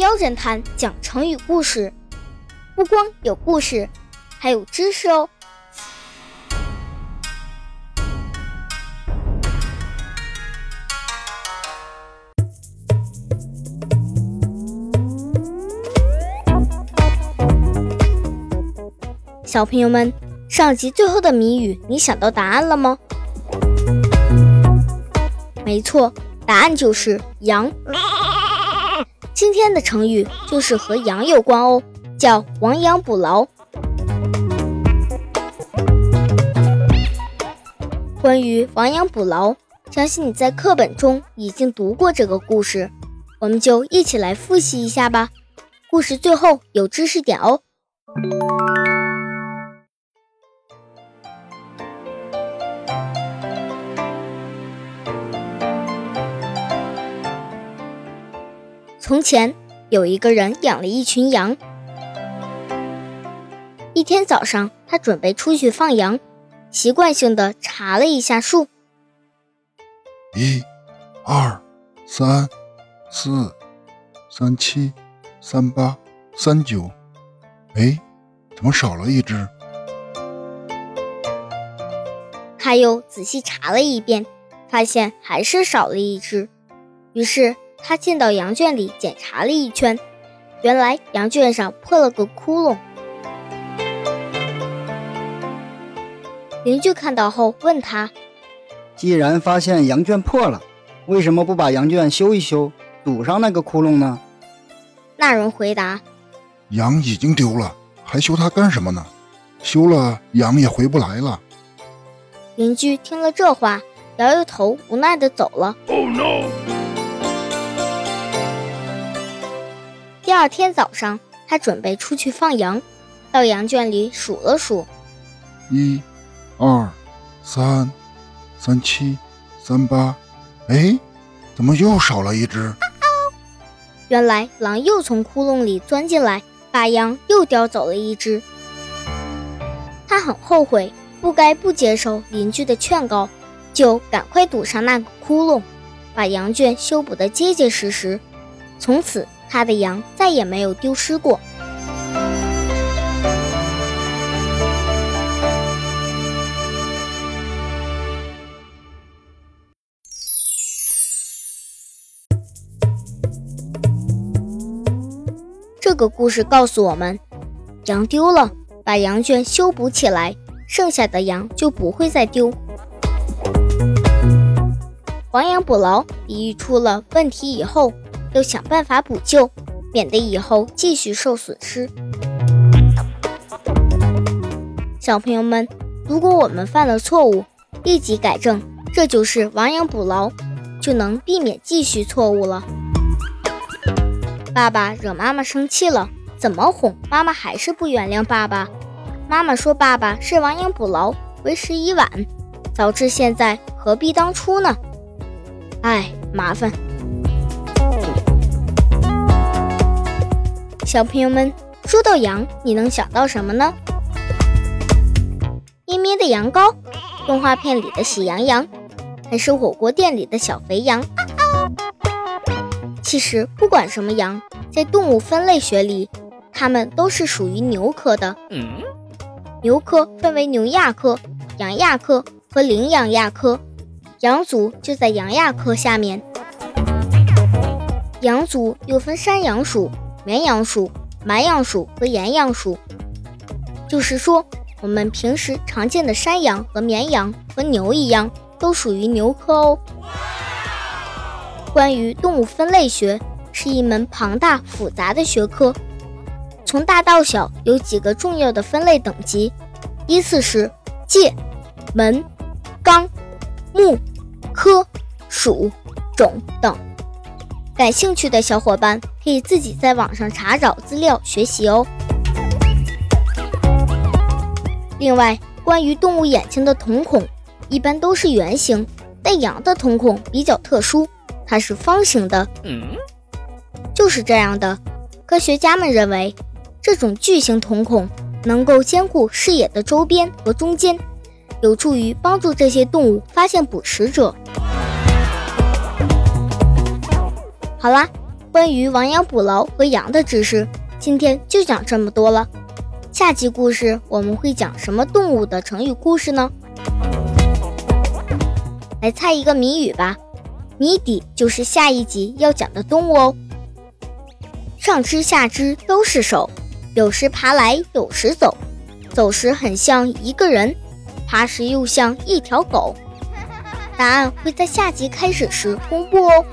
喵侦探讲成语故事，不光有故事，还有知识哦。小朋友们，上集最后的谜语，你想到答案了吗？没错，答案就是羊。今天的成语就是和羊有关哦，叫亡羊补牢。关于亡羊补牢，相信你在课本中已经读过这个故事，我们就一起来复习一下吧。故事最后有知识点哦。从前有一个人养了一群羊。一天早上，他准备出去放羊，习惯性的查了一下数：一、二、三、四、三七、三八、三九。哎，怎么少了一只？他又仔细查了一遍，发现还是少了一只，于是。他进到羊圈里检查了一圈，原来羊圈上破了个窟窿。邻居看到后问他：“既然发现羊圈破了，为什么不把羊圈修一修，堵上那个窟窿呢？”那人回答：“羊已经丢了，还修它干什么呢？修了羊也回不来了。”邻居听了这话，摇摇头，无奈的走了。第二天早上，他准备出去放羊，到羊圈里数了数：一、二、三、三七、三八。哎，怎么又少了一只？原来狼又从窟窿里钻进来，把羊又叼走了一只。他很后悔，不该不接受邻居的劝告，就赶快堵上那个窟窿，把羊圈修补得结结实实。从此。他的羊再也没有丢失过。这个故事告诉我们：羊丢了，把羊圈修补起来，剩下的羊就不会再丢。亡羊补牢，比喻出了问题以后。要想办法补救，免得以后继续受损失。小朋友们，如果我们犯了错误，立即改正，这就是亡羊补牢，就能避免继续错误了。爸爸惹妈妈生气了，怎么哄妈妈还是不原谅爸爸？妈妈说爸爸是亡羊补牢，为时已晚，早知现在何必当初呢？哎，麻烦。小朋友们，说到羊，你能想到什么呢？咩咩的羊羔，动画片里的喜羊羊，还是火锅店里的小肥羊？其实不管什么羊，在动物分类学里，它们都是属于牛科的。牛科分为牛亚科、羊亚科和羚羊亚科，羊族就在羊亚科下面。羊族又分山羊属。绵羊属、蛮羊属和岩羊属，就是说，我们平时常见的山羊和绵羊和牛一样，都属于牛科哦。关于动物分类学是一门庞大复杂的学科，从大到小有几个重要的分类等级，依次是界、门、纲、目、科、属、种等。感兴趣的小伙伴可以自己在网上查找资料学习哦。另外，关于动物眼睛的瞳孔，一般都是圆形，但羊的瞳孔比较特殊，它是方形的。嗯，就是这样的。科学家们认为，这种巨型瞳孔能够兼顾视野的周边和中间，有助于帮助这些动物发现捕食者。好啦，关于亡羊补牢和羊的知识，今天就讲这么多了。下集故事我们会讲什么动物的成语故事呢？来猜一个谜语吧，谜底就是下一集要讲的动物哦。上肢下肢都是手，有时爬来有时走，走时很像一个人，爬时又像一条狗。答案会在下集开始时公布哦。